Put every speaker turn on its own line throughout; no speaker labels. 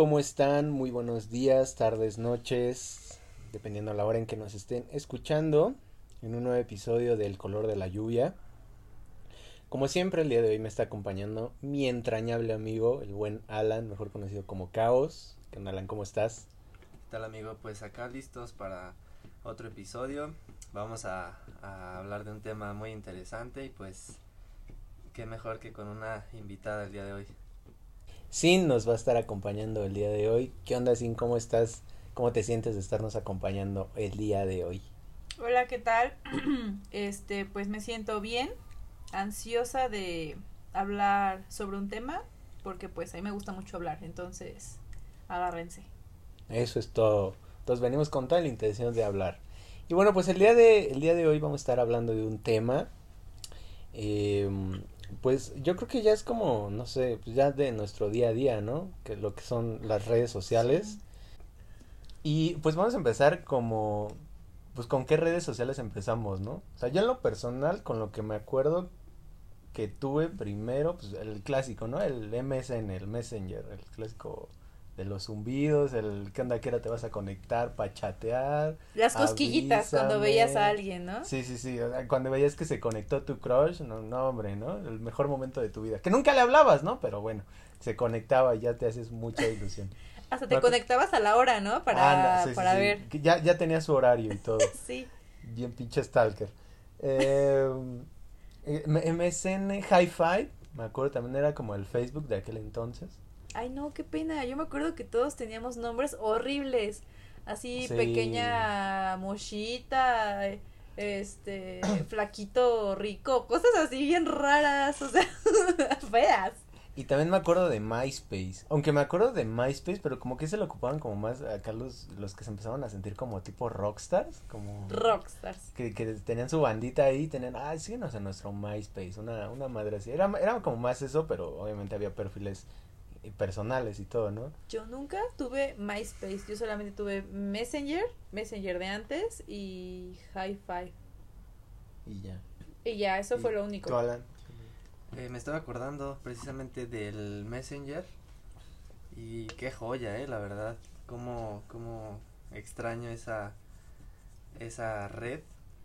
¿cómo están? Muy buenos días, tardes, noches, dependiendo la hora en que nos estén escuchando en un nuevo episodio del color de la lluvia. Como siempre, el día de hoy me está acompañando mi entrañable amigo, el buen Alan, mejor conocido como Caos. ¿Qué onda, Alan? ¿Cómo estás?
¿Qué tal, amigo? Pues acá listos para otro episodio. Vamos a, a hablar de un tema muy interesante y pues qué mejor que con una invitada el día de hoy.
Sin nos va a estar acompañando el día de hoy. ¿Qué onda, Sin? ¿Cómo estás? ¿Cómo te sientes de estarnos acompañando el día de hoy?
Hola, ¿qué tal? Este, pues me siento bien, ansiosa de hablar sobre un tema, porque pues a mí me gusta mucho hablar, entonces agárrense.
Eso es todo. Entonces venimos con toda la intención de hablar. Y bueno, pues el día de, el día de hoy vamos a estar hablando de un tema. Eh, pues yo creo que ya es como, no sé, pues ya de nuestro día a día, ¿no? Que lo que son las redes sociales. Y pues vamos a empezar como, pues con qué redes sociales empezamos, ¿no? O sea, yo en lo personal, con lo que me acuerdo que tuve primero, pues el clásico, ¿no? El MSN, el Messenger, el clásico de los zumbidos, el qué onda que era te vas a conectar para chatear.
Las cosquillitas cuando veías a alguien, ¿no?
Sí, sí, sí, cuando veías que se conectó tu crush, no, no, hombre, ¿no? El mejor momento de tu vida. Que nunca le hablabas, ¿no? Pero bueno, se conectaba y ya te haces mucha ilusión.
Hasta te
acu-
conectabas a la hora, ¿no? Para,
Anda, sí, sí,
para
sí,
ver.
que Ya, ya tenía su horario y todo.
Sí.
Bien pinche stalker. Eh, MSN Hi-Fi, me acuerdo también era como el Facebook de aquel entonces.
Ay, no, qué pena. Yo me acuerdo que todos teníamos nombres horribles. Así,
Sí.
pequeña mochita, este, flaquito rico, cosas así bien raras, o sea, feas.
Y también me acuerdo de MySpace. Aunque me acuerdo de MySpace, pero como que se lo ocupaban como más acá los, los que se empezaban a sentir como tipo rockstars. Como
Rockstars.
que, que tenían su bandita ahí, tenían, ah, síguenos en nuestro MySpace, una, una madre así. Era, era como más eso, pero obviamente había perfiles eh, personales y todo, ¿no?
Yo nunca tuve MySpace, yo solamente tuve Messenger, Messenger de antes y Hi-Fi.
Y ya.
Y ya, eso
Y
fue lo
¿Tú,
único.
Alan?
Eh, me estaba acordando precisamente del Messenger y qué joya, eh, la verdad. Cómo, cómo extraño esa, esa red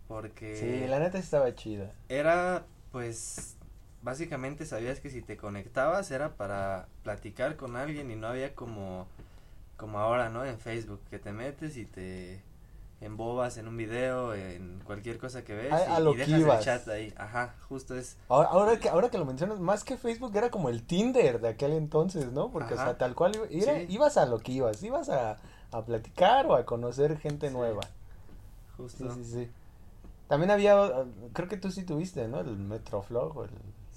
porque
Sí, la neta estaba chida.
era pues básicamente sabías que si te conectabas era para platicar con alguien y no había como como ahora, ¿no? En Facebook que te metes y te embobas en un video, en cualquier cosa que ves
A- a
y,
lo
y
que ibas.
el chat ahí. Ajá, justo es
Ahora, ahora, que, ahora que lo mencionas, más que Facebook era como el Tinder de aquel entonces, ¿no? Porque, o sea, tal cual, iba- era-
Sí.
ibas a lo que ibas, ibas a, a platicar o a conocer gente
Sí.
nueva.
Justo.
sí, sí. También había, creo que tú sí tuviste, ¿no? El Metroflog o el...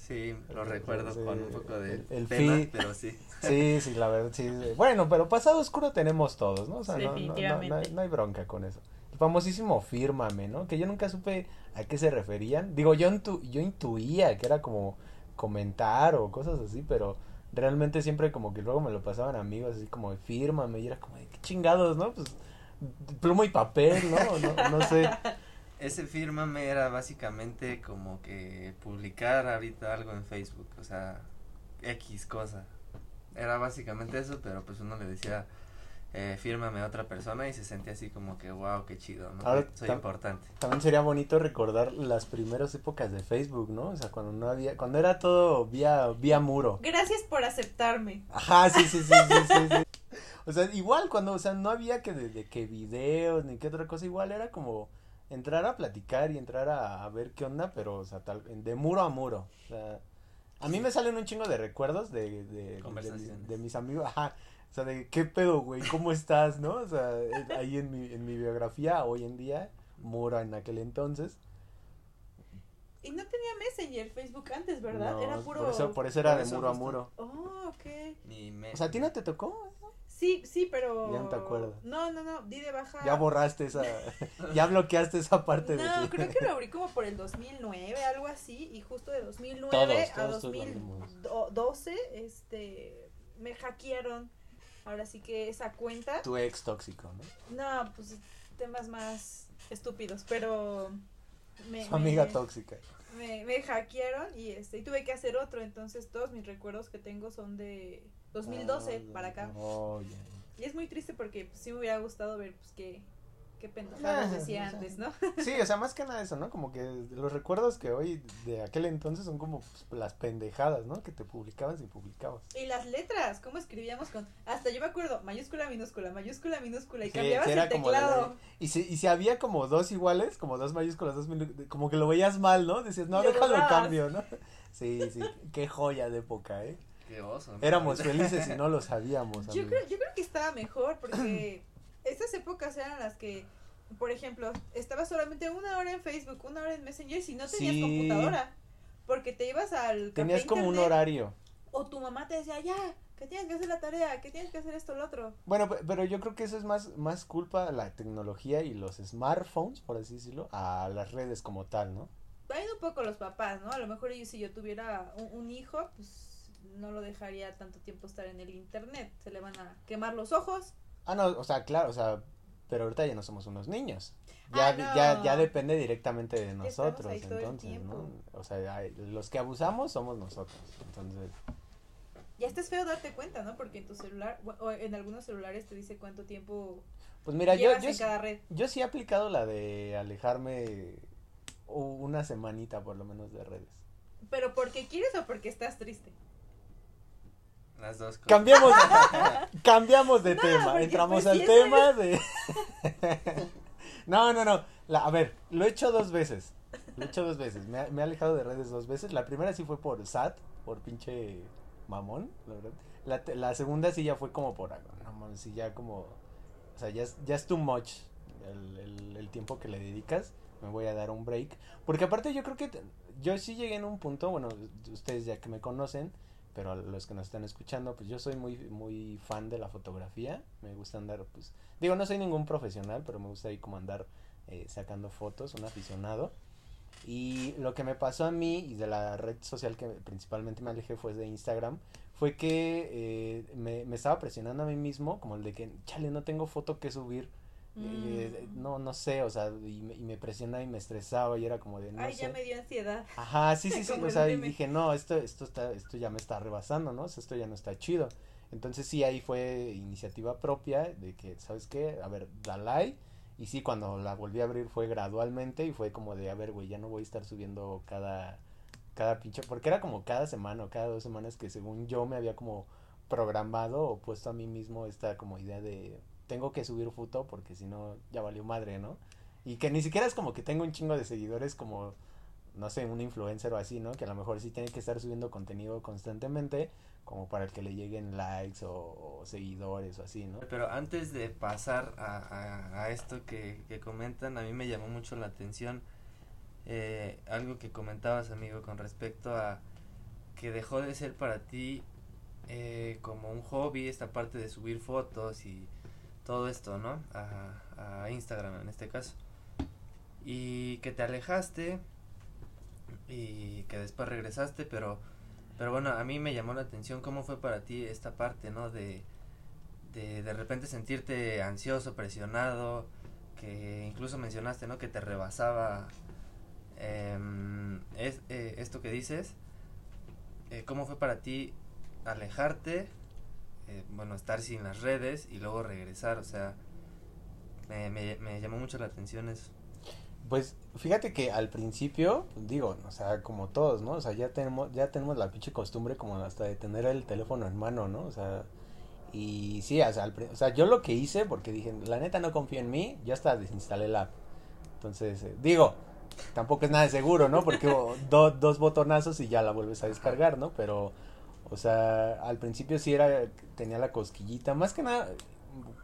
Sí, lo
Sí,
recuerdo
sí,
con un poco de
el- el
pena, pero sí.
Sí, sí, la verdad, sí. Bueno, pero pasado oscuro tenemos todos, ¿no? O sea, no- no, no, no,
Definitivamente.
hay, no hay bronca con eso. El famosísimo Fírmame, ¿no? Que yo nunca supe a qué se referían. Digo, yo, intu- yo intuía que era como comentar o cosas así, pero realmente siempre como que luego me lo pasaban amigos así como de Fírmame y era como de qué chingados, ¿no? Pues pluma y papel, ¿no? No, no sé.
Ese fírmame era básicamente como que publicar ahorita algo en Facebook, o sea, X cosa. Era básicamente eso, pero pues uno le decía, eh, fírmame a otra persona y se sentía así como que, wow, qué chido, ¿no?
Ahora
Soy
tam-
importante.
También sería bonito recordar las primeras épocas de Facebook, ¿no? O sea, cuando no había, cuando era todo vía, vía muro.
Gracias por aceptarme.
Ajá, sí, sí, sí, sí, sí, sí. O sea, igual cuando, o sea, no había que de, de que videos ni qué otra cosa, igual era como entrar a platicar y entrar a, a ver qué onda, pero, o sea, tal, de muro a muro. O sea, a mí me salen un chingo de recuerdos de, de, de, de,
Conversaciones.
de mis amigos, ajá. O sea, de qué pedo, güey, ¿cómo estás, no? O sea, eh, ahí en mi, en mi biografía, hoy en día, muro en aquel entonces.
Y no tenía Messenger, Facebook antes, ¿verdad?
No,
Era puro...
por eso, por eso era
por
de
eso
muro a muro.
Oh, ok.
Ni me...
O sea, ¿a ti no te tocó?
Sí, sí, pero...
Ya no te acuerdas.
No, no, no, di de baja...
Ya borraste esa, ya bloqueaste esa parte de
No, creo que lo abrí como por el 2009, algo así, y justo de 2009
Todos,
a
todos lo abrimos.
2012, este, me hackearon. Ahora sí que esa cuenta,
Tu ex tóxico, ¿no?
no, pues temas más estúpidos, pero me,
Su amiga
me-
tóxica.
me, me hackearon y este y tuve que hacer otro, entonces todos mis recuerdos que tengo son de 2012
Ah,
para acá.
Oh.
Y es muy triste porque pues, sí me hubiera gustado ver pues qué, qué pendejadas decía
o sea,
antes, ¿no?
Sí, o sea, más que nada eso, ¿no? Como que los recuerdos que hoy de aquel entonces son como pues, las pendejadas, ¿no? Que te publicaban si publicabas.
Y las letras, cómo escribíamos con... Hasta yo me acuerdo, mayúscula, minúscula, mayúscula, minúscula, y
Sí,
cambiabas
sí,
el teclado.
Y si, y si había como dos iguales, como dos mayúsculas, dos minúsculas, como que lo veías mal, ¿no? Decías, no,
Y lo
déjalo cambio, ¿no? Sí, sí, qué joya de época, ¿eh?
Qué oso. ¿no?
Éramos felices y no lo sabíamos,
Yo creo, yo creo que estaba mejor porque estas épocas eran las que, por ejemplo, estaba solamente una hora en Facebook, una hora en Messenger si no tenías
Sí.
computadora. Porque te ibas al
Tenías como un horario.
O tu mamá te decía, ya, que tienes que hacer la tarea, que tienes que hacer esto o lo otro.
Bueno, pe- pero yo creo que eso es más, más culpa de la tecnología y los smartphones, por así decirlo, a las redes como tal, ¿no?
Vayan un poco los papás, ¿no? A lo mejor yo, si yo tuviera un, un hijo, pues no lo dejaría tanto tiempo estar en el internet. Se le van a quemar los ojos.
Ah, no, o sea, claro, o sea, pero ahorita ya no somos unos niños. Ya,
Ah, no.
ya, ya depende directamente de nosotros, entonces, ¿no? O sea, los que abusamos somos nosotros, entonces...
Ya está es feo darte cuenta, ¿no? Porque en tu celular, o- en algunos celulares te dice cuánto tiempo
Pues mira, yo,
llevas
yo,
en cada red.
yo sí he aplicado la de alejarme una semanita por lo menos de redes.
¿Pero porque quieres o porque estás triste?
Las dos cosas.
Cambiamos, cambiamos de
No,
tema,
porque,
entramos
pues,
al tema de... no, no, no, la- a ver, lo he hecho dos veces, lo he hecho dos veces, me, ha- me he alejado de redes dos veces, la primera sí fue por SAT, por pinche mamón, la verdad, la, segunda sí ya fue como por, algo, no mames, sí ya como, o sea, ya es, ya es too much el, el, el tiempo que le dedicas, me voy a dar un break, porque aparte yo creo que te- yo sí llegué en un punto, bueno, ustedes ya que me conocen, pero los que nos están escuchando, pues yo soy muy, muy fan de la fotografía. Me gusta andar, pues, digo, no soy ningún profesional, pero me gusta ahí como andar eh, sacando fotos, un aficionado. Y lo que me pasó a mí y de la red social que principalmente me alejé fue de Instagram, fue que eh, me, me estaba presionando a mí mismo, como el de que, chale, no tengo foto que subir. Eh,
Mm.
no, no sé, o sea, y me, y me presionaba y me estresaba y era como de, no
Ay,
sé.
ya me dio ansiedad.
Ajá, sí, sí, sí, o sea, y dije, no, esto, esto está, esto ya me está rebasando, ¿no? O sea, esto ya no está chido. Entonces sí, ahí fue iniciativa propia de que, ¿sabes qué? A ver, dale ahí. Y sí, cuando la volví a abrir fue gradualmente y fue como de, a ver, güey, ya no voy a estar subiendo cada, cada pinche, porque era como cada semana o cada dos semanas que según yo me había como programado o puesto a mí mismo esta como idea de, tengo que subir foto porque si no, ya valió madre, ¿no? Y que ni siquiera es como que tengo un chingo de seguidores como no sé, un influencer o así, ¿no? Que a lo mejor sí tiene que estar subiendo contenido constantemente, como para que le lleguen likes o, seguidores o así, ¿no?
Pero antes de pasar a, a, a esto que, que comentan, a mí me llamó mucho la atención eh, algo que comentabas, amigo, con respecto a que dejó de ser para ti eh, como un hobby esta parte de subir fotos y todo esto, ¿no? A, Instagram en este caso. Y que te alejaste y que después regresaste, pero pero bueno, a mí me llamó la atención cómo fue para ti esta parte, ¿no? De, de de repente sentirte ansioso, presionado, que incluso mencionaste, ¿no? Que te rebasaba em, es, eh, esto que dices. Eh, ¿Cómo fue para ti alejarte, eh, bueno, estar sin las redes y luego regresar? O sea, me, me, me llamó mucho la atención eso.
Pues fíjate que al principio, digo, o sea, como todos, ¿no? O sea, ya tenemos, ya tenemos la pinche costumbre como hasta de tener el teléfono en mano, ¿no? O sea, y sí, o sea, al o sea, yo lo que hice, porque dije, la neta no confío en mí, yo hasta desinstalé la app. Entonces, eh, digo, tampoco es nada de seguro, ¿no? Porque do- dos botonazos y ya la vuelves a descargar, ¿no? Pero, o sea, al principio sí era, tenía la cosquillita, más que nada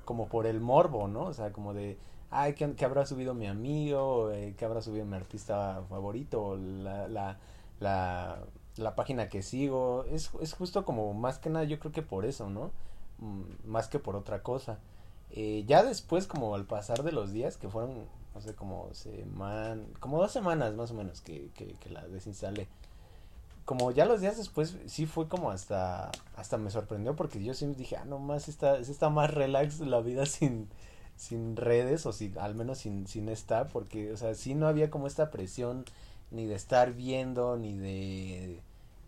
como por el morbo, ¿no? O sea, como de, ay, ¿qué, qué habrá subido mi amigo? Eh, ¿Qué habrá subido mi artista favorito? La, la, la, la página que sigo. Es, es justo como, más que nada, yo creo que por eso, ¿no? Mm, más que por otra cosa. Eh, ya después, como al pasar de los días, que fueron, no sé, como seman, como dos semanas más o menos que, que, que la desinstalé. Como ya los días después, sí fue como hasta, hasta me sorprendió porque yo sí dije, ah, no más está, está más relax la vida sin, sin redes o sin, al menos sin, sin esta, porque, o sea, sí no había como esta presión ni de estar viendo, ni de,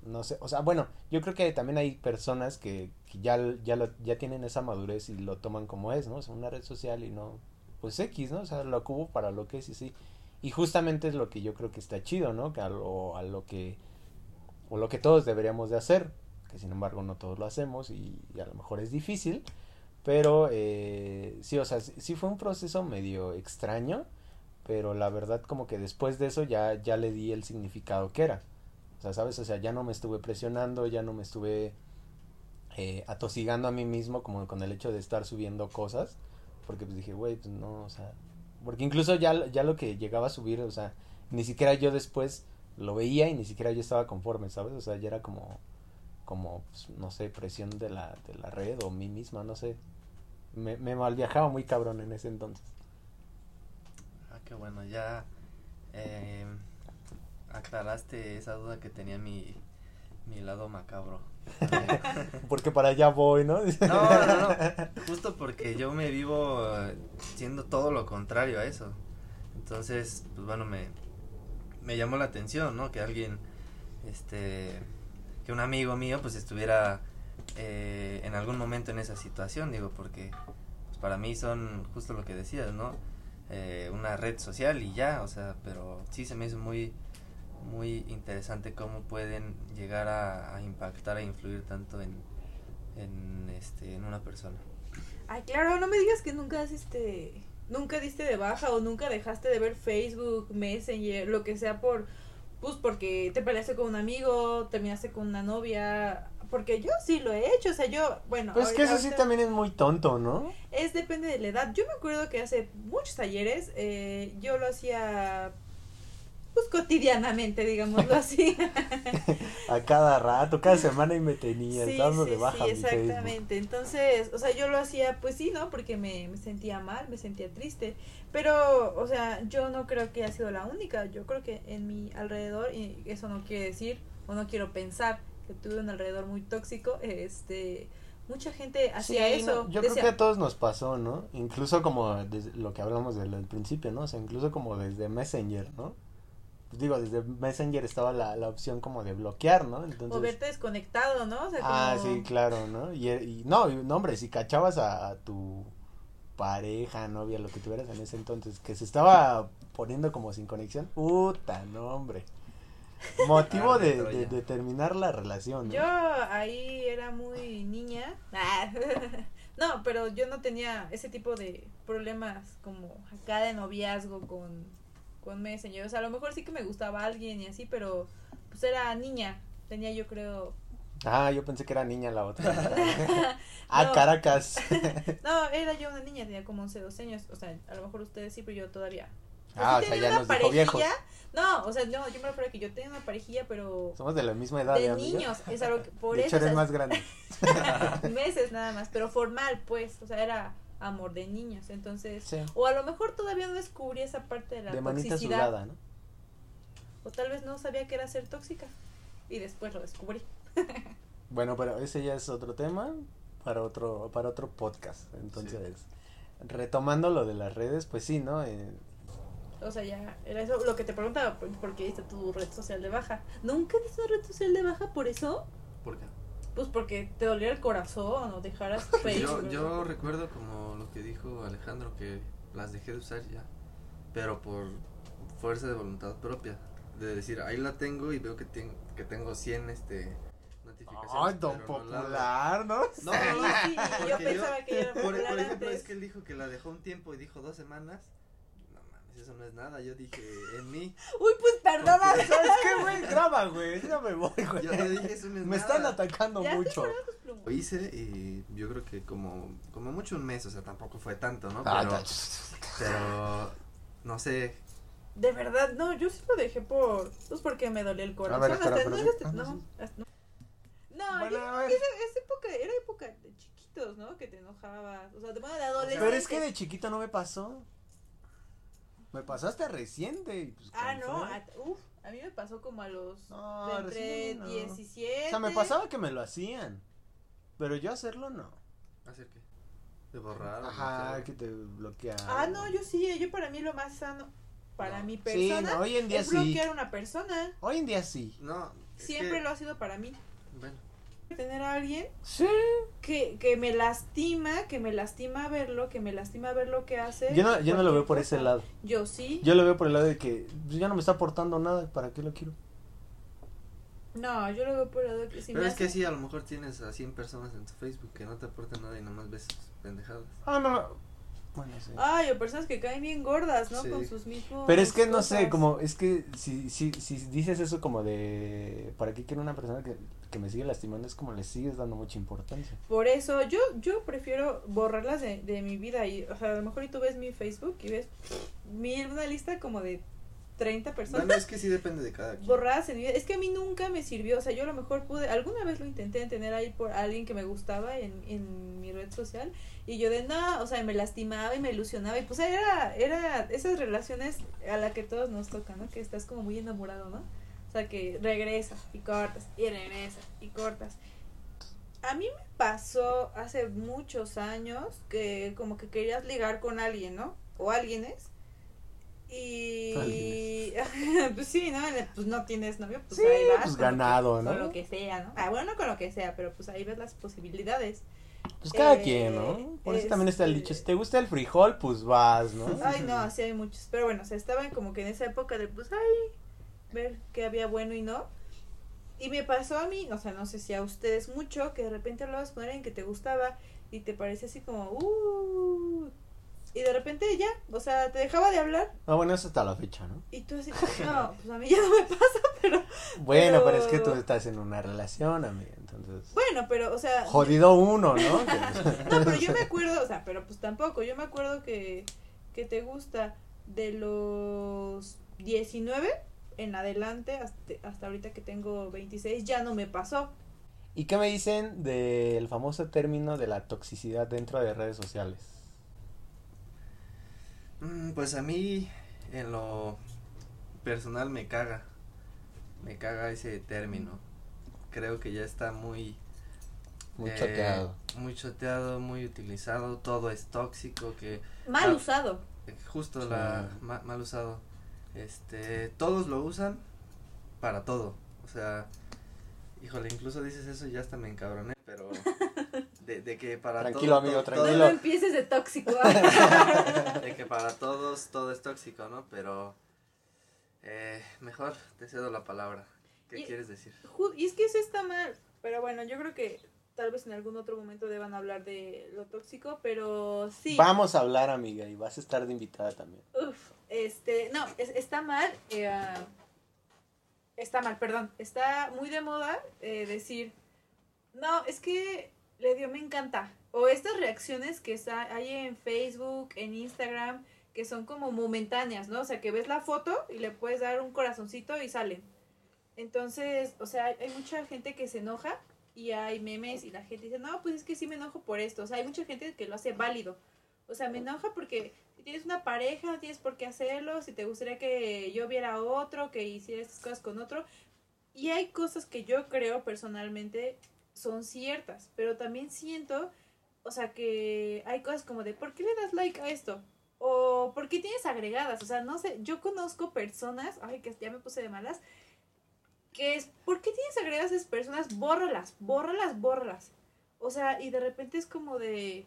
no sé, o sea, bueno, yo creo que también hay personas que, que ya, ya, lo, ya tienen esa madurez y lo toman como es, ¿no? O sea, una red social y no, pues X, ¿no? O sea, lo ocupo para lo que es y sí. Y justamente es lo que yo creo que está chido, ¿no? Que a lo, a lo que, o lo que todos deberíamos de hacer, que sin embargo no todos lo hacemos y, a lo mejor es difícil, pero eh, sí, o sea, sí, sí fue un proceso medio extraño, pero la verdad como que después de eso ya, ya le di el significado que era. O sea, ¿sabes? O sea, ya no me estuve presionando, ya no me estuve eh, atosigando a mí mismo como con el hecho de estar subiendo cosas. Porque pues dije, güey, pues no, o sea... Porque incluso ya, ya lo que llegaba a subir, o sea, ni siquiera yo después lo veía y ni siquiera yo estaba conforme, ¿sabes? O sea, ya era como, como, pues, no sé, presión de la, de la red o mí misma, no sé. Me, me malviajaba muy cabrón en ese entonces.
Ah, qué bueno, ya eh, aclaraste esa duda que tenía mi, mi lado macabro.
Porque para allá voy, ¿no?
No, no, no, justo porque yo me vivo siendo todo lo contrario a eso. Entonces, pues bueno, me, me llamó la atención, ¿no? Que alguien, este, que un amigo mío pues estuviera eh, en algún momento en esa situación, digo, porque pues, para mí son justo lo que decías, ¿no? Eh, una red social y ya, o sea, pero sí se me hizo muy, muy interesante cómo pueden llegar a, impactar, a influir tanto en, en, este, en una persona.
Ay, claro, no me digas que nunca has este nunca diste de baja o nunca dejaste de ver Facebook, Messenger, lo que sea por pues porque te peleaste con un amigo, terminaste con una novia, porque yo sí lo he hecho, o sea, yo, bueno,
Pues que
ahorita-
eso sí también es muy tonto, ¿no?
es depende de la edad. Yo me acuerdo que hace muchos talleres eh, yo lo hacía pues cotidianamente, digámoslo así.
A cada rato, cada semana y me tenía
sí,
dando
sí,
de baja
sí,
Facebook.
exactamente. Entonces, o sea, yo lo hacía, pues sí, ¿no? Porque me, me sentía mal, me sentía triste. Pero, o sea, yo no creo que haya sido la única. Yo creo que en mi alrededor, y eso no quiere decir, o no quiero pensar que tuve un alrededor muy tóxico, este, mucha gente hacía
Sí,
eso.
no, yo
decía,
creo que a todos nos pasó, ¿no? Incluso como desde lo que hablamos del principio, ¿no? O sea, incluso como desde Messenger, ¿no? Pues digo, desde Messenger estaba la, la opción como de bloquear, ¿no? Entonces...
o verte desconectado, ¿no? O sea,
Ah, sí, claro, ¿no? Y, y- no, y- no, hombre, si cachabas a, a tu pareja, novia, lo que tuvieras en ese entonces, que se estaba poniendo como sin conexión, puta, no, hombre. Motivo
Ah, de
de, de- terminar la relación, ¿no?
Yo ahí era muy niña. No, pero yo no tenía ese tipo de problemas como acá de noviazgo con, con Messenger. O sea, a lo mejor sí que me gustaba alguien y así, pero pues era niña. Tenía yo creo...
Ah, yo pensé que era niña la otra. ah,
No.
Caracas.
No, era yo una niña, tenía como 11, 12 años. O sea, a lo mejor ustedes sí, pero yo todavía...
Ah, o sea, ya nos dijo viejos.
parejilla. No, o sea, no, yo me refiero a que yo tenía una parejilla, pero...
Somos de la misma edad,
De
¿eh, amiga?
niños, es algo que por
de
eso...
hecho,
o sea,
eres más grande.
meses nada más, pero formal, pues, o sea, era amor de niños, entonces,
Sí.
o a lo mejor todavía no descubrí esa parte de la
De manita
toxicidad,
sudada, ¿no?
o tal vez no sabía que era ser tóxica, y después lo descubrí.
Bueno, pero ese ya es otro tema para otro para otro podcast. Entonces, retomando lo de las redes, pues sí, ¿no? Eh,
O sea, ya, era eso lo que te preguntaba, ¿por, por qué diste tu red social de baja? ¿Nunca diste una red social de baja por eso?
¿Por qué?
Pues porque te doliera el corazón o dejaras Facebook.
Yo, yo recuerdo como lo que dijo Alejandro, que las dejé de usar ya, pero por fuerza de voluntad propia, de decir, ahí la tengo y veo que, ten- que tengo 100 este, notificaciones.
Ay, don
no la
popular, ¿no?
Sí, yo pensaba que era
por,
popular
por ejemplo,
antes.
es que él dijo que la dejó un tiempo y dijo dos semanas. Eso no es nada. Yo dije, en mí.
Uy, pues perdona.
Porque-
¿Sabes qué, güey? Graba, güey. Ya me voy, güey.
Yo le dije, eso no es
Me
nada.
están atacando
Ya
mucho.
Lo hice y yo creo que como, como mucho un mes, o sea, tampoco fue tanto, ¿no?
Ah,
Pero, pero no sé,
De verdad, no, yo sí lo dejé por. Pues porque me dolía el corazón.
ver, espera,
hasta, no,
sí.
hasta- no, hasta- no. No,
Bueno,
yo esa, esa época era época de chiquitos, ¿no? Que te enojabas. O sea, de, bueno, de adolescentes.
Pero es que de chiquito no me pasó. Me pasó hasta reciente. y, pues,
Ah,
¿cómo
no, a, uf, a mí me pasó como a los.
No,
de entre
recién no.
17.
O sea, me pasaba que me lo hacían. Pero yo hacerlo no.
hacer qué. De borrar. o
Ajá, que te bloquea.
Ah, no, yo sí, eh, yo para mí lo más sano. Para
No.
mi
Sí,
persona
no, hoy en día
es
sí.
bloquear a una persona.
Hoy en día sí.
No,
Siempre
que-
lo ha sido para mí. Tener a alguien
Sí.
que, que me lastima, que me lastima verlo, que me lastima ver lo que hace.
Yo no, yo no lo veo por ese lado.
Yo sí.
Yo lo veo por el lado de que pues, ya no me está aportando nada, ¿para qué lo quiero?
No, yo lo veo por el lado de que si
pero
me
es que sí, a lo mejor tienes a 100 personas en tu Facebook que no te aportan nada y nomás ves pendejadas.
Ah, no. Bueno, sí.
Ay, o personas que caen bien gordas, ¿no?
Sí.
Con sus mismos.
Pero es que no sé,
cosas.
como, es que si, si, si dices eso como de, ¿para qué quiero una persona que, que me sigue lastimando? Es como le sigues dando mucha importancia.
Por eso, yo, yo prefiero borrarlas de, de mi vida. Y, o sea, a lo mejor y tú ves mi Facebook y ves mi, una lista como de 30 personas.
Bueno, es que sí depende de cada quien.
borradas en mi vida. Es que a mí nunca me sirvió. O sea, yo a lo mejor pude, alguna vez lo intenté en tener ahí por alguien que me gustaba en, en mi red social. Y yo de no, o sea, me lastimaba y me ilusionaba. Y pues era, era esas relaciones a las que todos nos tocan, ¿no? Que estás como muy enamorado, ¿no? O sea, que regresas y cortas y regresas y cortas. A mí me pasó hace muchos años que como que querías ligar con alguien, ¿no? O alguienes. Y pues sí, ¿no? Pues no tienes novio, pues
Sí,
ahí vas.
pues
que-
ganado, ¿no?
Con lo que sea, ¿no? Ah, bueno, no con lo que sea, pero pues ahí ves las posibilidades.
Pues cada
Eh,
quien, ¿no? Por eso también está el
este-
dicho, si te gusta el frijol, pues vas, ¿no?
Ay, no, así hay muchos. Pero bueno, o sea, estaban como que en esa época de, pues, ay, ver qué había bueno y no. Y me pasó a mí, o sea, no sé si a ustedes mucho, que de repente hablabas con alguien que te gustaba y te parecía así como, uh. Y de repente ya, o sea, te dejaba de hablar
Ah, bueno, eso hasta la fecha, ¿no?
y tú así, no, pues a mí ya no me pasa, pero
Bueno, pero,
Pero-
es que tú estás en una relación, amiga, entonces...
bueno, pero, o sea,
Jodido uno, ¿no?
No, pero yo me acuerdo, o sea, pero pues tampoco, yo me acuerdo que, que te gusta de los 19 en adelante hasta, hasta ahorita que tengo 26, ya no me pasó.
¿Y qué me dicen del famoso término de la toxicidad dentro de redes sociales?
Mm, Pues a mí, en lo personal, me caga. Me caga ese término. Creo que ya está muy.
Muy
eh,
choteado.
Muy choteado, muy utilizado. Todo es tóxico. Que
Mal
Ah.
usado.
justo
Sí.
la ma- mal usado. Este, todos lo usan para todo. O sea, híjole, incluso dices eso y ya hasta me encabroné, pero de, de que para
Tranquilo,
todo,
amigo, tranquilo.
no empieces de tóxico. ¿ah?
de que para todos todo es tóxico, ¿no? Pero eh, mejor te cedo la palabra. ¿Qué
Y-
quieres decir?
Y es que eso está mal. Pero bueno, yo creo que tal vez en algún otro momento deban hablar de lo tóxico, pero sí.
Vamos a hablar, amiga, y vas a estar de invitada también.
Uf, este, no, es- está mal. eh, está mal, perdón. Está muy de moda eh, decir, no, es que le dio me encanta. O estas reacciones que hay en Facebook, en Instagram, que son como momentáneas, ¿no? O sea, que ves la foto y le puedes dar un corazoncito y sale. Entonces, o sea, hay mucha gente que se enoja y hay memes y la gente dice, no, pues es que sí me enojo por esto. O sea, hay mucha gente que lo hace válido. O sea, me enoja porque si tienes una pareja, no tienes por qué hacerlo. Si te gustaría que yo viera otro, que hiciera estas cosas con otro. Y hay cosas que yo creo personalmente son ciertas, pero también siento, o sea, que hay cosas como de, ¿por qué le das like a esto? O ¿por qué tienes agregadas? O sea, no sé, yo conozco personas, ay, que ya me puse de malas, que es, ¿por qué tienes agregadas a esas personas? Bórralas, bórralas, bórralas. O sea, y de repente es como de...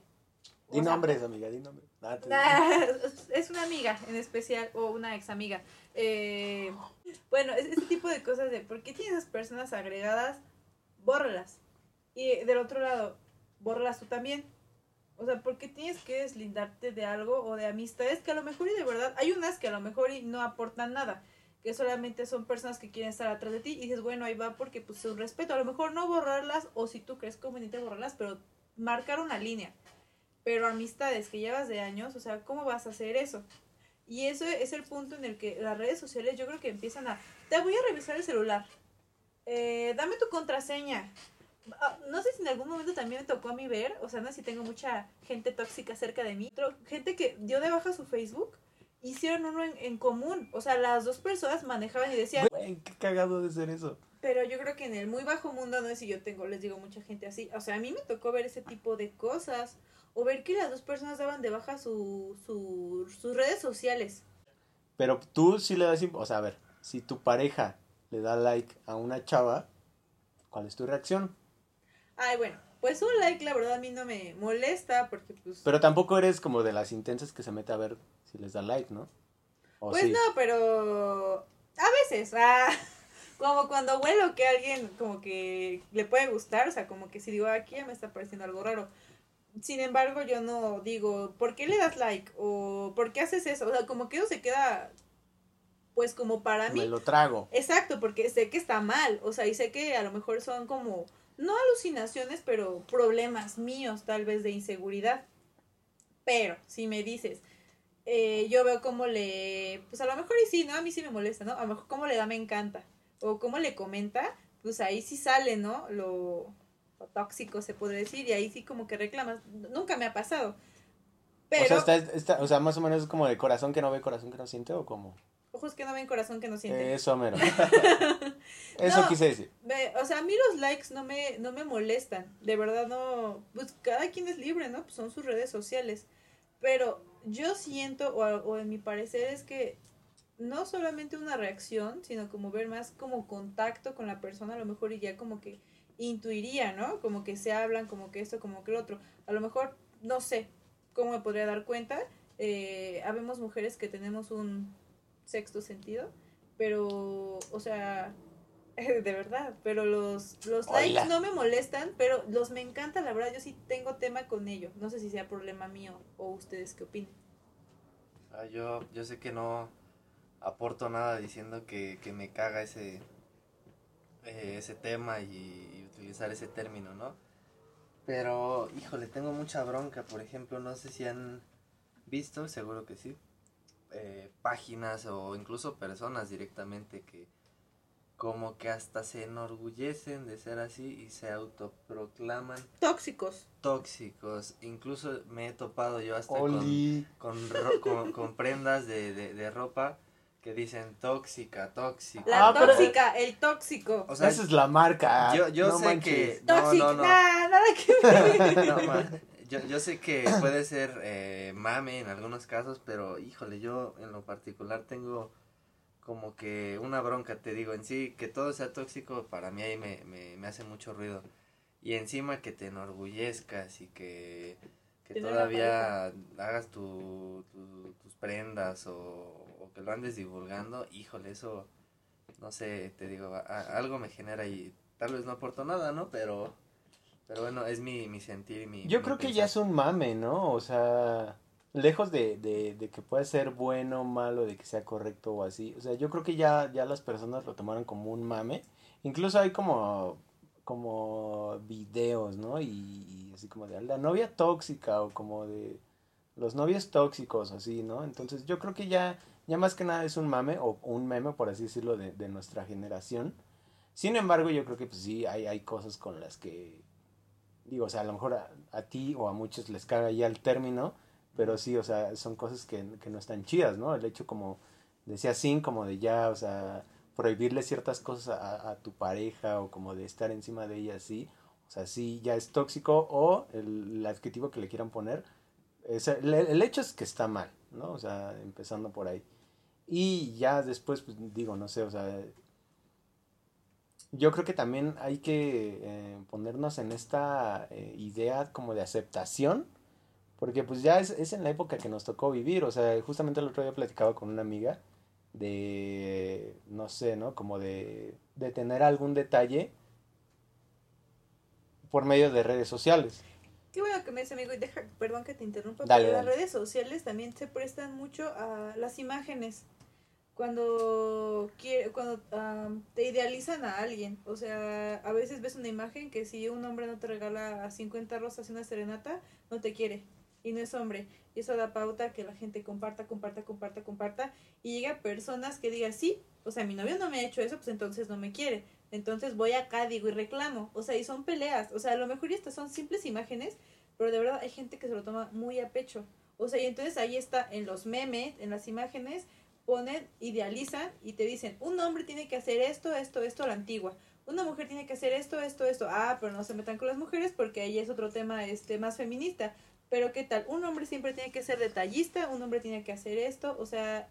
Di
sea,
nombres, amiga, di nombres. Ah,
Nah, es una amiga en especial o una ex amiga. Eh, bueno, es ese tipo de cosas de ¿por qué tienes esas personas agregadas? Bórralas. Y del otro lado, bórralas tú también. O sea, ¿por qué tienes que deslindarte de algo o de amistades que a lo mejor y de verdad hay unas que a lo mejor y no aportan nada? Que solamente son personas que quieren estar atrás de ti y dices, bueno, ahí va porque pues es un respeto. A lo mejor no borrarlas o si tú crees conveniente borrarlas, pero marcar una línea. Pero amistades que llevas de años, o sea, ¿cómo vas a hacer eso? Y eso es el punto en el que las redes sociales yo creo que empiezan a, te voy a revisar el celular, eh, dame tu contraseña. Ah, No sé si en algún momento también me tocó a mí ver, o sea, no sé si tengo mucha gente tóxica cerca de mí, pero gente que dio de baja su Facebook, hicieron uno en, en común, o sea, las dos personas manejaban y decían,
Güey, qué cagado de ser eso.
pero yo creo que en el muy bajo mundo no es si yo tengo, les digo, mucha gente así. O sea, a mí me tocó ver ese tipo de cosas. O ver que las dos personas daban de baja su, su, sus redes sociales.
Pero tú sí le das, o sea, a ver, si tu pareja le da like a una chava, ¿cuál es tu reacción?
Ay, bueno, pues un like la verdad a mí no me molesta porque pues...
Pero tampoco eres como de las intensas que se mete a ver si les da like, ¿no? ¿O
Pues
sí?
no, pero a veces, ah, como cuando huelo que a alguien como que le puede gustar, o sea, como que si digo, "Ah, aquí ya me está pareciendo algo raro. Sin embargo, yo no digo, ¿por qué le das like? O ¿por qué haces eso? O sea, como que eso se queda, pues como para mí.
Me lo trago.
Exacto, porque sé que está mal, o sea, y sé que a lo mejor son como, no alucinaciones, pero problemas míos tal vez de inseguridad. Pero, si me dices, eh, yo veo cómo le, pues a lo mejor y sí, ¿no? A mí sí me molesta, ¿no? A lo mejor cómo le da me encanta, o cómo le comenta, pues ahí sí sale, ¿no? Lo, lo tóxico se podría decir, y ahí sí como que reclamas. Nunca me ha pasado. Pero,
O sea, está, está- o sea, más o menos es como de corazón que no ve, corazón que no siente, o como...
ojos que no ven, corazón que no sienten.
Eso, mero. Eso
No.
quise decir.
Ve, o sea, a mí los likes no me, no me molestan. De verdad no. Pues cada quien es libre, ¿no? Pues son sus redes sociales. Pero yo siento, o, o en mi parecer, es que no solamente una reacción, sino como ver más como contacto con la persona, a lo mejor y ya como que intuiría, ¿no? Como que se hablan, como que esto, como que lo otro. A lo mejor, no sé cómo me podría dar cuenta. Eh, habemos mujeres que tenemos un sexto sentido, pero, o sea, de verdad, pero los, los likes no me molestan, pero los me encanta, la verdad, yo sí tengo tema con ello. No sé si sea problema mío o ustedes qué opinan.
Ah, yo, yo sé que no aporto nada diciendo que, que me caga ese, eh, ese tema y, y utilizar ese término, ¿no? Pero, híjole, tengo mucha bronca. Por ejemplo, no sé si han visto, seguro que sí, eh, páginas o incluso personas directamente que como que hasta se enorgullecen de ser así y se autoproclaman
Tóxicos.
tóxicos. Incluso me he topado yo hasta con con, ro- con, con prendas de, de, de ropa que dicen tóxica, tóxica.
La
Ah, pero-
tóxica, el tóxico.
O sea,
Esa es la marca.
yo, yo
no
sé
manches.
que... No,
Tóxica,
no, no.
nada que ver.
Yo, yo sé que puede ser eh, mame en algunos casos, pero híjole, yo en lo particular tengo como que una bronca, te digo, en sí, que todo sea tóxico, para mí ahí me, me, me hace mucho ruido. Y encima que te enorgullezcas y que, que todavía hagas tu, tu- tus prendas o, o que lo andes divulgando, híjole, eso, no sé, te digo, a- a- algo me genera y tal vez no aporto nada, ¿no? Pero, pero bueno, es mi, mi sentir y mi...
Yo
mi
creo que ya es un mame, ¿no? O sea, lejos de, de, de que pueda ser bueno, malo, de que sea correcto o así. O sea, yo creo que ya, ya las personas lo tomaron como un mame. Incluso hay como, como videos, ¿no? Y, y así como de la novia tóxica o como de los novios tóxicos, así, ¿no? Entonces yo creo que ya, ya más que nada es un mame o un meme, por así decirlo, de, de nuestra generación. Sin embargo, yo creo que pues sí, hay, hay cosas con las que digo, o sea, a lo mejor a, a ti o a muchos les caga ya el término, pero sí, o sea, son cosas que, que no están chidas, ¿no? El hecho como, decía Sin, como de ya, o sea, prohibirle ciertas cosas a, a tu pareja o como de estar encima de ella así, o sea, sí, ya es tóxico o el, adjetivo que le quieran poner, es, el, el hecho es que está mal, ¿no? O sea, empezando por ahí. Y ya después, pues digo, no sé, o sea, yo creo que también hay que eh, ponernos en esta eh, idea como de aceptación, porque pues ya es, es en la época que nos tocó vivir, o sea, justamente el otro día platicaba con una amiga de, no sé, ¿no? Como de, de tener algún detalle por medio de redes sociales.
Qué bueno que me dice amigo y deja, perdón que te interrumpa,
Dale,
pero las redes sociales también se prestan mucho a las imágenes. Cuando quiere, cuando am, te idealizan a alguien, o sea, a veces ves una imagen que si un hombre no te regala 50 rosas y una serenata, no te quiere y no es hombre. Y eso da pauta a que la gente comparta, comparta, comparta, comparta y llega a personas que digan, sí, o sea, mi novio no me ha hecho eso, pues entonces no me quiere. Entonces voy acá, digo, y reclamo. O sea, y son peleas. O sea, a lo mejor estas son simples imágenes, pero de verdad hay gente que se lo toma muy a pecho. O sea, y entonces ahí está en los memes, en las imágenes, ponen, idealizan y te dicen, un hombre tiene que hacer esto, esto, esto la antigua. Una mujer tiene que hacer esto, esto, esto. Ah, pero no se metan con las mujeres porque ahí es otro tema este más feminista. Pero qué tal, un hombre siempre tiene que ser detallista, un hombre tiene que hacer esto, o sea,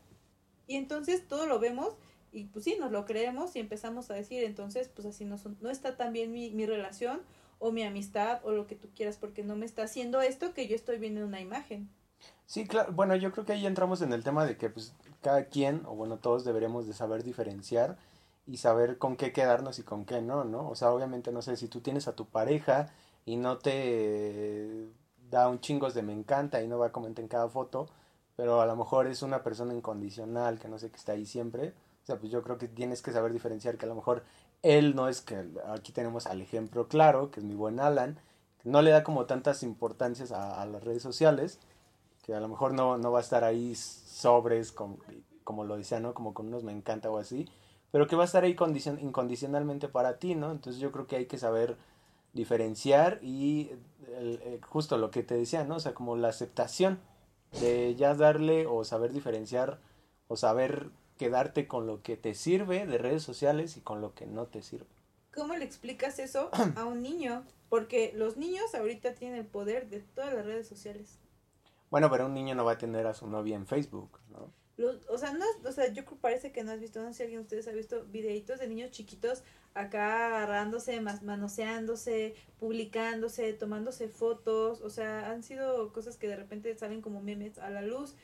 y entonces todo lo vemos Y pues sí, nos lo creemos y empezamos a decir, entonces pues así no, no está tan bien mi, mi relación o mi amistad o lo que tú quieras porque no me está haciendo esto que yo estoy viendo en una imagen.
Sí, claro. Bueno, yo creo que ahí entramos en el tema de que pues cada quien, o bueno, todos deberíamos de saber diferenciar y saber con qué quedarnos y con qué no, ¿no? O sea, obviamente, no sé, si tú tienes a tu pareja y no te da un chingos de me encanta y no va a comentar en cada foto, pero a lo mejor es una persona incondicional que no sé que está ahí siempre, o sea, pues yo creo que tienes que saber diferenciar que a lo mejor él no es que aquí tenemos al ejemplo claro, que es mi buen Alan, no le da como tantas importancias a las redes sociales, que a lo mejor no, no va a estar ahí sobres, con, como lo decía, ¿no? Como con unos me encanta o así, pero que va a estar ahí condicion incondicionalmente para ti, ¿no? Entonces yo creo que hay que saber diferenciar y el, el, justo lo que te decía, ¿no? O sea, como la aceptación de ya darle o saber diferenciar o saber quedarte con lo que te sirve de redes sociales y con lo que no te sirve.
¿Cómo le explicas eso a un niño? Porque los niños ahorita tienen el poder de todas las redes sociales.
Bueno, pero un niño no va a tener a su novia en Facebook, ¿no?
Los, o sea, no, o sea, yo creo parece que no has visto, no sé si alguien de ustedes ha visto videitos de niños chiquitos acá agarrándose, más manoseándose, publicándose, tomándose fotos, o sea, han sido cosas que de repente salen como memes a la luz.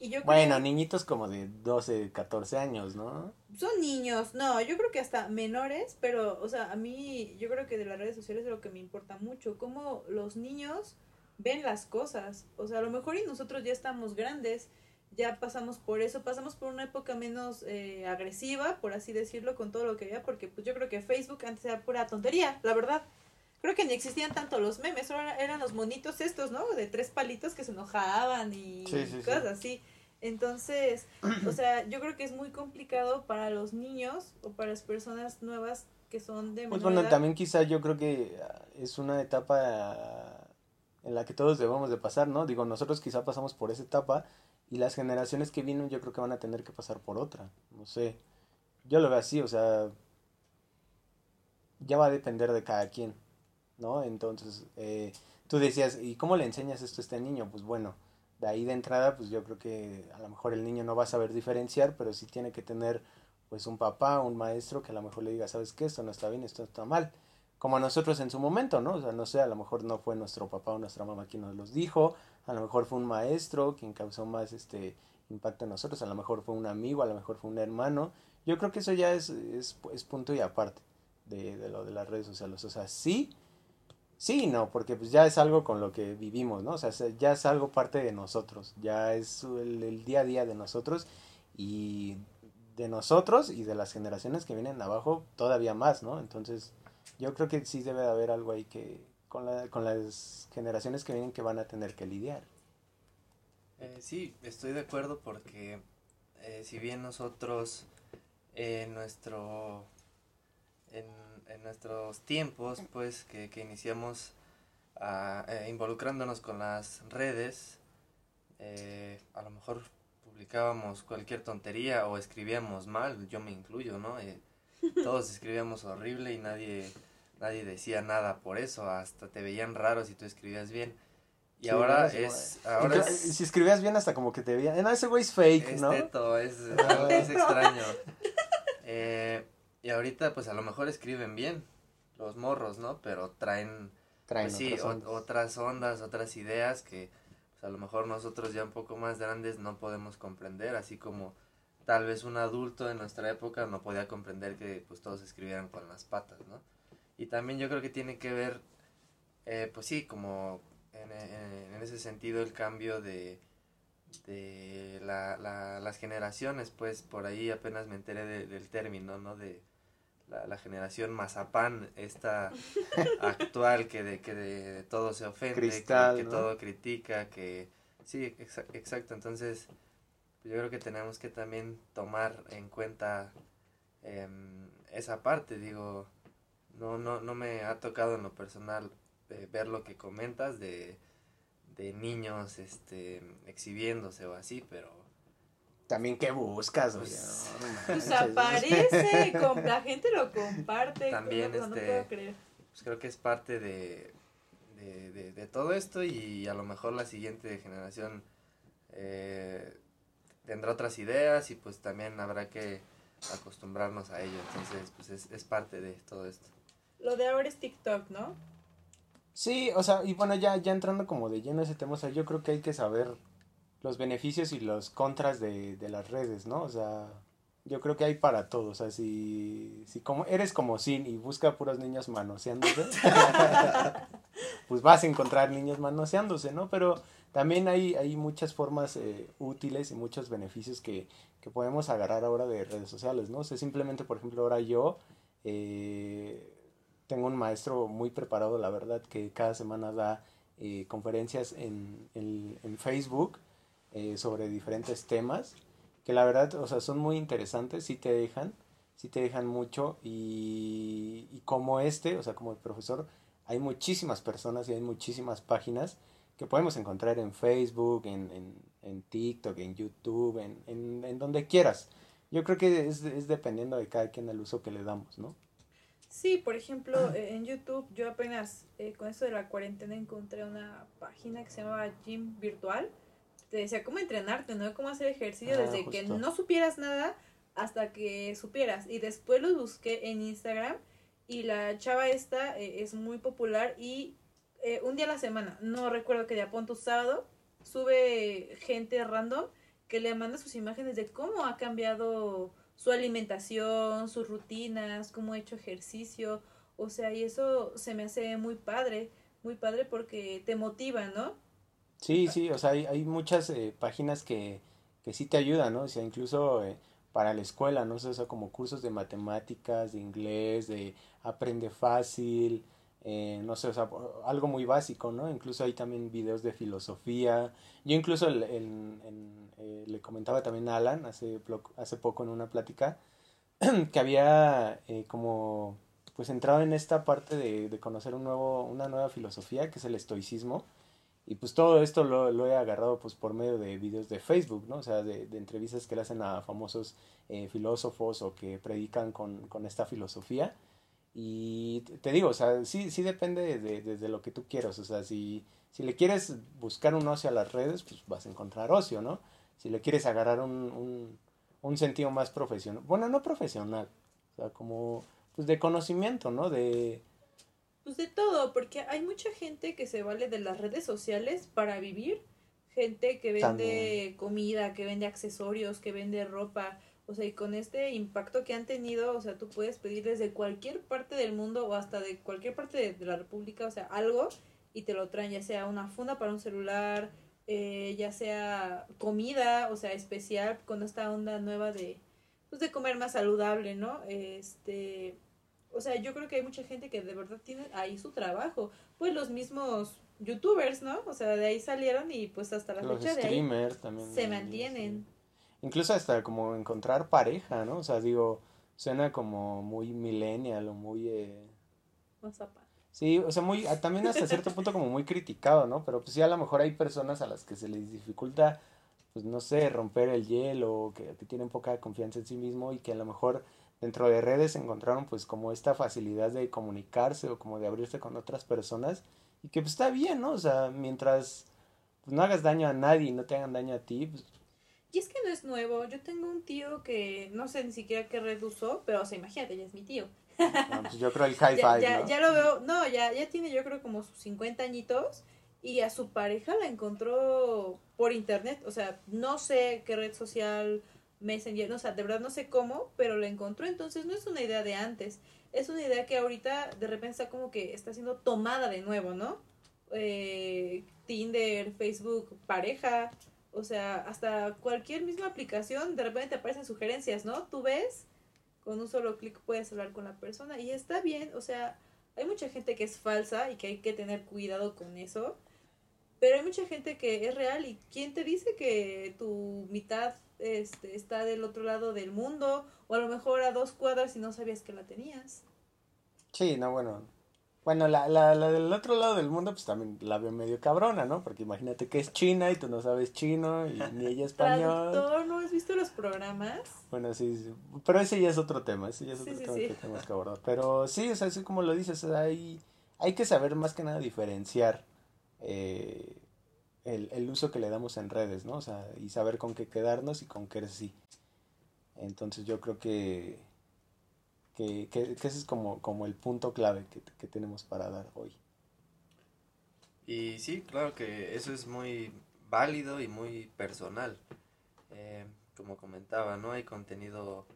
Y yo
bueno,
creo,
niñitos como de 12, 14 años, ¿no?
Son niños, no, yo creo que hasta menores, pero, o sea, a mí, yo creo que de las redes sociales es lo que me importa mucho, cómo los niños ven las cosas, o sea, a lo mejor y nosotros ya estamos grandes, ya pasamos por eso, pasamos por una época menos eh, agresiva, por así decirlo, con todo lo que había, porque pues yo creo que Facebook antes era pura tontería, la verdad. Creo que ni existían tanto los memes, solo eran los monitos estos, ¿no? De tres palitos que se enojaban y
Sí, sí, sí.
cosas así. Entonces, o sea, yo creo que es muy complicado para los niños o para las personas nuevas que son de
Pues bueno,
edad.
también quizá yo creo que es una etapa en la que todos debemos de pasar, ¿no? Digo, nosotros quizá pasamos por esa etapa y las generaciones que vienen yo creo que van a tener que pasar por otra, no sé. Yo lo veo así, o sea, ya va a depender de cada quien, ¿no? Entonces, eh, tú decías, ¿y cómo le enseñas esto a este niño? Pues bueno, de ahí de entrada, pues yo creo que a lo mejor el niño no va a saber diferenciar, pero sí tiene que tener pues un papá, un maestro que a lo mejor le diga, ¿sabes qué? Esto no está bien, esto está mal. Como a nosotros en su momento, ¿no? O sea, no sé, a lo mejor no fue nuestro papá o nuestra mamá quien nos los dijo, a lo mejor fue un maestro quien causó más este impacto en nosotros, a lo mejor fue un amigo, a lo mejor fue un hermano. Yo creo que eso ya es, es, es punto y aparte de, de lo de las redes sociales. O sea, sí, sí y no, porque pues ya es algo con lo que vivimos, ¿no? O sea, se- ya es algo parte de nosotros, ya es el, el día a día de nosotros y de nosotros y de las generaciones que vienen abajo todavía más, ¿no? Entonces, yo creo que sí debe de haber algo ahí que con, la, con las generaciones que vienen que van a tener que lidiar.
Eh, sí, estoy de acuerdo porque eh, si bien nosotros en nuestro en, en nuestros tiempos pues que, que iniciamos a, eh, involucrándonos con las redes eh, a lo mejor publicábamos cualquier tontería o escribíamos mal yo me incluyo no Eh, todos escribíamos horrible y nadie nadie decía nada por eso hasta te veían raro si tú escribías bien y
Sí,
ahora
¿no?
Es
de-
ahora es
Si escribías bien hasta como que te veían, no, ese güey es fake,
es
¿no?
teto, es,
Ah.
es extraño. Eh, y ahorita, pues a lo mejor escriben bien los morros, ¿no? Pero traen,
Traen
pues, sí,
otras
o-
ondas.
otras ondas, otras ideas que pues, a lo mejor nosotros ya un poco más grandes no podemos comprender, así como tal vez un adulto de nuestra época no podía comprender que pues todos escribieran con las patas, ¿no? Y también yo creo que tiene que ver, eh, pues sí, como en, en- en ese sentido el cambio de, de la, la- las generaciones, pues por ahí apenas me enteré de- del término, ¿no? De la, la generación mazapán, esta actual que de que de, todo se ofende, que-
Cristal,
que,
¿no?
todo critica, que sí, exa- exacto, entonces yo creo que tenemos que también tomar en cuenta em, esa parte, digo, no, no, no me ha tocado en lo personal eh, ver lo que comentas de, de niños este exhibiéndose o así, pero
También, ¿qué buscas, güey?
Pues-
No,
Pues aparece, la gente lo comparte.
También,
no, no
este,
puedo creer.
pues creo que es parte de, de, de- de todo esto y a lo mejor la siguiente generación eh, tendrá otras ideas y pues también habrá que acostumbrarnos a ello. Entonces, pues es, es parte de todo esto.
Lo de ahora es TikTok, ¿no?
Sí, o sea, y bueno, ya, ya entrando como de lleno a ese tema, o sea, yo creo que hay que saber los beneficios y los contras de, de las redes, ¿no? O sea, yo creo que hay para todos. O sea, si, si como eres como Sin y busca puros niños manoseándose, pues vas a encontrar niños manoseándose, ¿no? Pero también hay, hay muchas formas eh, útiles y muchos beneficios que, que podemos agarrar ahora de redes sociales, ¿no? O sea, simplemente, por ejemplo, ahora yo eh, tengo un maestro muy preparado, la verdad, que cada semana da eh, conferencias en, en, en Facebook sobre diferentes temas que la verdad, o sea, son muy interesantes, sí te dejan, sí te dejan mucho y, y como este, o sea, como el profesor, hay muchísimas personas y hay muchísimas páginas que podemos encontrar en Facebook, en, en, en TikTok, en YouTube, en, en, en, donde quieras. Yo creo que es, es dependiendo de cada quien el uso que le damos, ¿no?
Sí, por ejemplo, en YouTube yo apenas eh, con esto de la cuarentena encontré una página que se llamaba Gym Virtual te decía cómo entrenarte, ¿no? Cómo hacer ejercicio
Ah,
desde que
justo.
no supieras nada hasta que supieras. Y después los busqué en Instagram y la chava esta eh, es muy popular y eh, un día a la semana, no recuerdo qué día, pon tu sábado, sube gente random que le manda sus imágenes de cómo ha cambiado su alimentación, sus rutinas, cómo ha hecho ejercicio, o sea, y eso se me hace muy padre, muy padre porque te motiva, ¿no?
Sí, sí, o sea, hay, hay muchas eh, páginas que, que sí te ayudan, ¿no? O sea, incluso eh, para la escuela, ¿no? O sea, como cursos de matemáticas, de inglés, de aprende fácil, eh, no sé, o sea, algo muy básico, ¿no? Incluso hay también videos de filosofía. Yo incluso eh, le comentaba también a Alan hace, hace poco en una plática que había eh, como pues entrado en esta parte de, de conocer un nuevo, una nueva filosofía que es el estoicismo. Y pues todo esto lo, lo he agarrado pues por medio de videos de Facebook, ¿no? O sea, de, de entrevistas que le hacen a famosos eh, filósofos o que predican con, con esta filosofía. Y te digo, o sea, sí, sí depende de, de, de lo que tú quieras. O sea, si, si le quieres buscar un ocio a las redes, pues vas a encontrar ocio, ¿no? Si le quieres agarrar un, un, un sentido más profesional, bueno, no profesional, o sea, como pues de conocimiento, ¿no? De,
Pues de todo, porque hay mucha gente que se vale de las redes sociales para vivir. Gente que vende
También.
comida, que vende accesorios, que vende ropa. O sea, y con este impacto que han tenido, o sea, tú puedes pedir desde cualquier parte del mundo o hasta de cualquier parte de, la República, o sea, algo y te lo traen, ya sea una funda para un celular, eh, ya sea comida, o sea, especial, con esta onda nueva de, pues, de comer más saludable, ¿no? Este, o sea, yo creo que hay mucha gente que de verdad tiene ahí su trabajo. Pues los mismos youtubers, ¿no? O sea, de ahí salieron y pues hasta la
los
fecha de ahí
también.
se mantienen.
sí. Incluso hasta como encontrar pareja, ¿no? O sea, digo, suena como muy millennial o muy... Eh... Sí, o sea, muy, a- también hasta cierto punto como muy criticado, ¿no? Pero pues sí, a lo mejor hay personas a las que se les dificulta, pues no sé, romper el hielo, que, que tienen poca confianza en sí mismo y que a lo mejor dentro de redes encontraron pues como esta facilidad de comunicarse o como de abrirse con otras personas y que pues está bien, ¿no? O sea, mientras pues, no hagas daño a nadie y no te hagan daño a ti, pues
Y es que no es nuevo. Yo tengo un tío que no sé ni siquiera qué red usó, pero o sea, imagínate, ya es mi tío.
no, pues, yo creo el high
ya,
five,
ya,
¿no?
ya lo veo, no, ya, ya tiene yo creo como sus 50 añitos y a su pareja la encontró por internet, o sea, no sé qué red social, Messenger, no, o sea, de verdad no sé cómo, pero la encontró, entonces no es una idea de antes, es una idea que ahorita de repente está como que está siendo tomada de nuevo, ¿no? Eh, Tinder, Facebook, pareja, o sea, hasta cualquier misma aplicación, de repente te aparecen sugerencias, ¿no? Tú ves con un solo clic puedes hablar con la persona y está bien, o sea, hay mucha gente que es falsa y que hay que tener cuidado con eso, pero hay mucha gente que es real y ¿quién te dice que tu mitad este, está del otro lado del mundo o a lo mejor a dos cuadras y no sabías que la tenías?
Sí, no, bueno. Bueno, la, la, la del otro lado del mundo, pues también la veo medio cabrona, ¿no? Porque imagínate que es china y tú no sabes chino y ni ella español.
Traductor, ¿no has visto los programas?
Bueno, sí, sí. Pero ese ya es otro tema, ese ya es otro
sí,
tema
sí.
que tenemos que abordar. Pero sí, o sea, así como lo dices, hay, hay que saber más que nada diferenciar eh, el, el uso que le damos en redes, ¿no? O sea, y saber con qué quedarnos y con qué sí. Entonces yo creo que, que, ese es como, como el punto clave que, que tenemos para dar hoy.
Y sí, claro que eso es muy válido y muy personal. Eh, como comentaba, ¿no? Hay contenido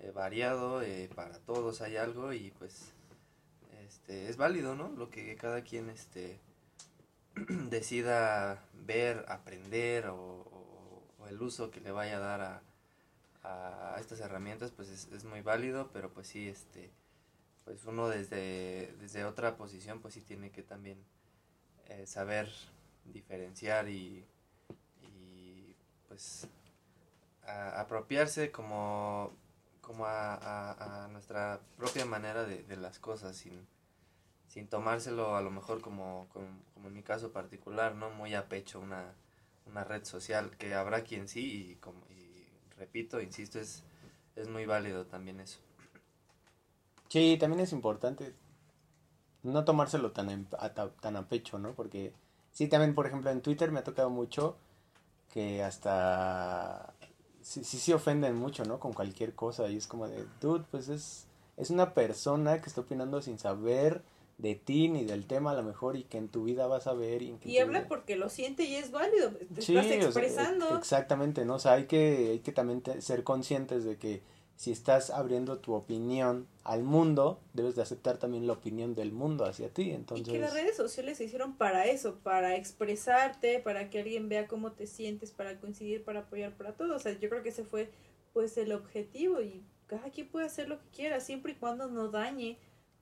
eh, variado, eh, para todos hay algo y pues este, es válido, ¿no? Lo que cada quien este, decida ver, aprender o, el uso que le vaya a dar a, a estas herramientas, pues es, es, muy válido, pero pues sí, este, pues uno desde, desde otra posición, pues sí tiene que también eh, saber diferenciar y, y pues apropiarse como, como a, a, nuestra propia manera de, de las cosas sin, sin tomárselo a lo mejor como, como, en mi caso particular, ¿no? Muy a pecho una, una red social, que habrá quien sí y, como, repito, insisto, es, es muy válido también eso.
Sí, también es importante no tomárselo tan, a, tan a pecho, ¿no? Porque sí, también, por ejemplo, en Twitter me ha tocado mucho que hasta sí, sí se ofenden mucho, ¿no? Con cualquier cosa y es como de, dude, pues es, es una persona que está opinando sin saber de ti ni del tema a lo mejor y que en tu vida vas a ver
y, y habla porque lo siente y es válido te estás expresando.
exactamente no o sea hay que hay que también ser conscientes de que si estás abriendo tu opinión al mundo debes de aceptar también la opinión del mundo hacia ti entonces
y que las redes sociales se hicieron para eso para expresarte para que alguien vea cómo te sientes para coincidir para apoyar para todos o sea yo creo que ese fue pues el objetivo y cada quien puede hacer lo que quiera siempre y cuando no dañe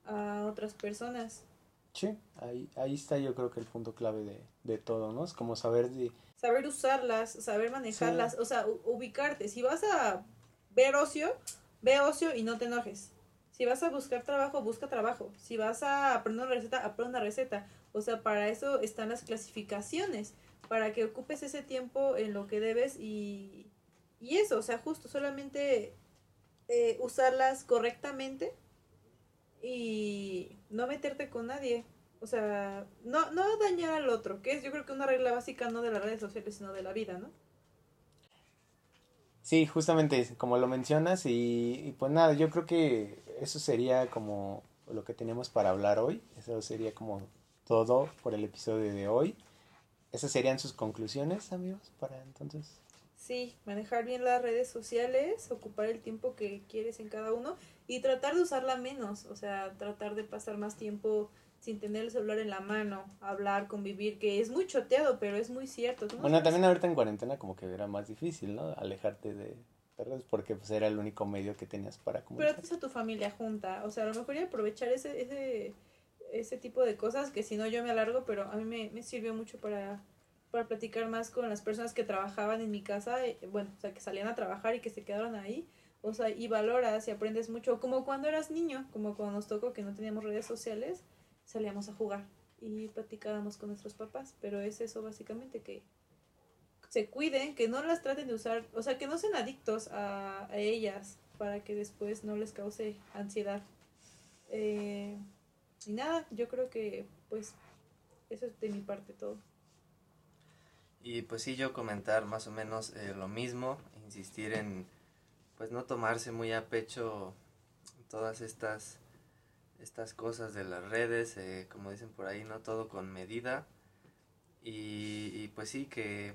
a otras personas.
Sí, ahí, ahí está yo creo que el punto clave de, de todo, ¿no? Es como saber de...
Saber usarlas, saber manejarlas, o sea, ubicarte. Si vas a ver ocio, ve ocio y no te enojes. Si vas a buscar trabajo, busca trabajo. Si vas a aprender una receta, aprende una receta. O sea, para eso están las clasificaciones, para que ocupes ese tiempo en lo que debes y, y eso, o sea, justo solamente eh, usarlas correctamente y no meterte con nadie. O sea, no, no dañar al otro, que es yo creo que una regla básica no de las redes sociales, sino de la vida, ¿no?
Sí, justamente como lo mencionas y, pues nada, yo creo que eso sería como lo que tenemos para hablar hoy. Eso sería como todo por el episodio de hoy. Esas serían sus conclusiones, amigos, para entonces.
Sí, manejar bien las redes sociales, ocupar el tiempo que quieres en cada uno y tratar de usarla menos, o sea, tratar de pasar más tiempo sin tener el celular en la mano, hablar, convivir, que es muy choteado, pero es muy cierto.
Bueno, también ahorita en cuarentena como que era más difícil, ¿no? Alejarte de redes porque pues era el único medio que tenías para
comunicar. Pero tienes a tu familia junta, o sea, a lo mejor aprovechar ese, ese, ese tipo de cosas que si no yo me alargo, pero a mí me, me sirvió mucho para para platicar más con las personas que trabajaban en mi casa, eh, bueno, o sea, que salían a trabajar y que se quedaron ahí, o sea, y valoras y aprendes mucho, como cuando eras niño, como cuando nos tocó que no teníamos redes sociales, salíamos a jugar y platicábamos con nuestros papás, pero es eso básicamente que se cuiden, que no las traten de usar, o sea, que no sean adictos a, ellas para que después no les cause ansiedad. Eh, y nada, yo creo que pues eso es de mi parte todo.
Y pues sí, yo comentar más o menos eh, lo mismo, insistir en pues no tomarse muy a pecho todas estas, estas cosas de las redes, eh, como dicen por ahí, no todo con medida. Y, pues sí, que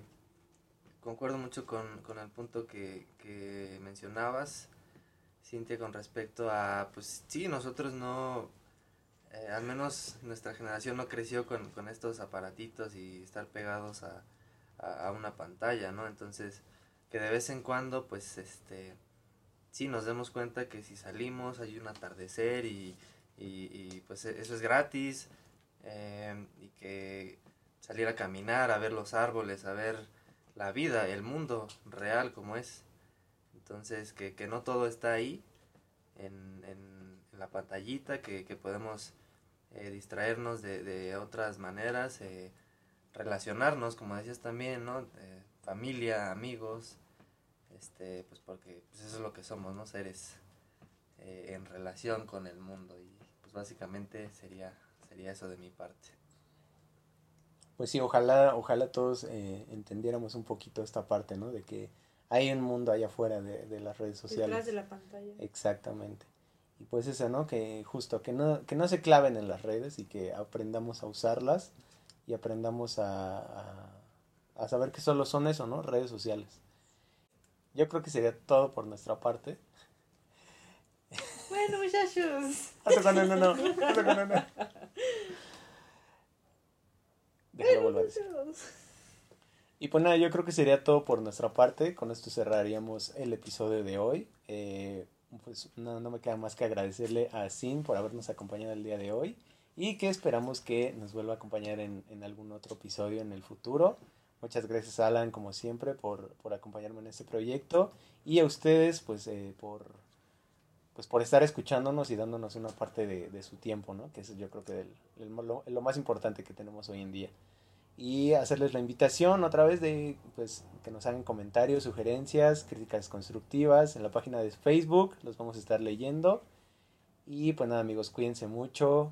concuerdo mucho con, con el punto que, que mencionabas, Cintia, con respecto a, pues sí, nosotros no, eh, al menos nuestra generación no creció con, con estos aparatitos y estar pegados a, a, una pantalla, ¿no? Entonces, que de vez en cuando, pues, este, sí nos demos cuenta que si salimos hay un atardecer y, y, pues e, eso es gratis em, y que salir a caminar, a ver los árboles, a ver la vida, el mundo real como es. Entonces, que, que no todo está ahí en, en, la pantallita, que, que podemos eh, distraernos de, de otras maneras. Eh, relacionarnos, como decías también, ¿no? Eh, familia, amigos, este, pues porque pues eso es lo que somos, ¿no? Seres eh, en relación con el mundo y pues básicamente sería, sería eso de mi parte.
Pues sí, ojalá, ojalá todos eh, entendiéramos un poquito esta parte, ¿no? De que hay un mundo allá afuera de, de las redes sociales.
Detrás de la pantalla.
Exactamente. Y pues eso, ¿no? Que justo, que no, que no se claven en las redes y que aprendamos a usarlas y aprendamos a, a, a saber que solo son eso, ¿no? Redes sociales. Yo creo que sería todo por nuestra parte.
Bueno, muchachos.
Hasta cuando no, no. Hasta cuando no. Déjalo volver a decir. Y pues nada, yo creo que sería todo por nuestra parte. Con esto cerraríamos el episodio de hoy. Eh, pues no, no me queda más que agradecerle a Sin por habernos acompañado el día de hoy. Y que esperamos que nos vuelva a acompañar en, en algún otro episodio en el futuro. Muchas gracias Alan, como siempre, por, por acompañarme en este proyecto. Y a ustedes, pues, eh, por, pues, por estar escuchándonos y dándonos una parte de, de su tiempo, ¿no? Que es yo creo que el- lo, lo más importante que tenemos hoy en día y hacerles la invitación otra vez de pues que nos hagan comentarios, sugerencias, críticas constructivas en la página de Facebook, los vamos a estar leyendo. Y pues nada amigos, cuídense mucho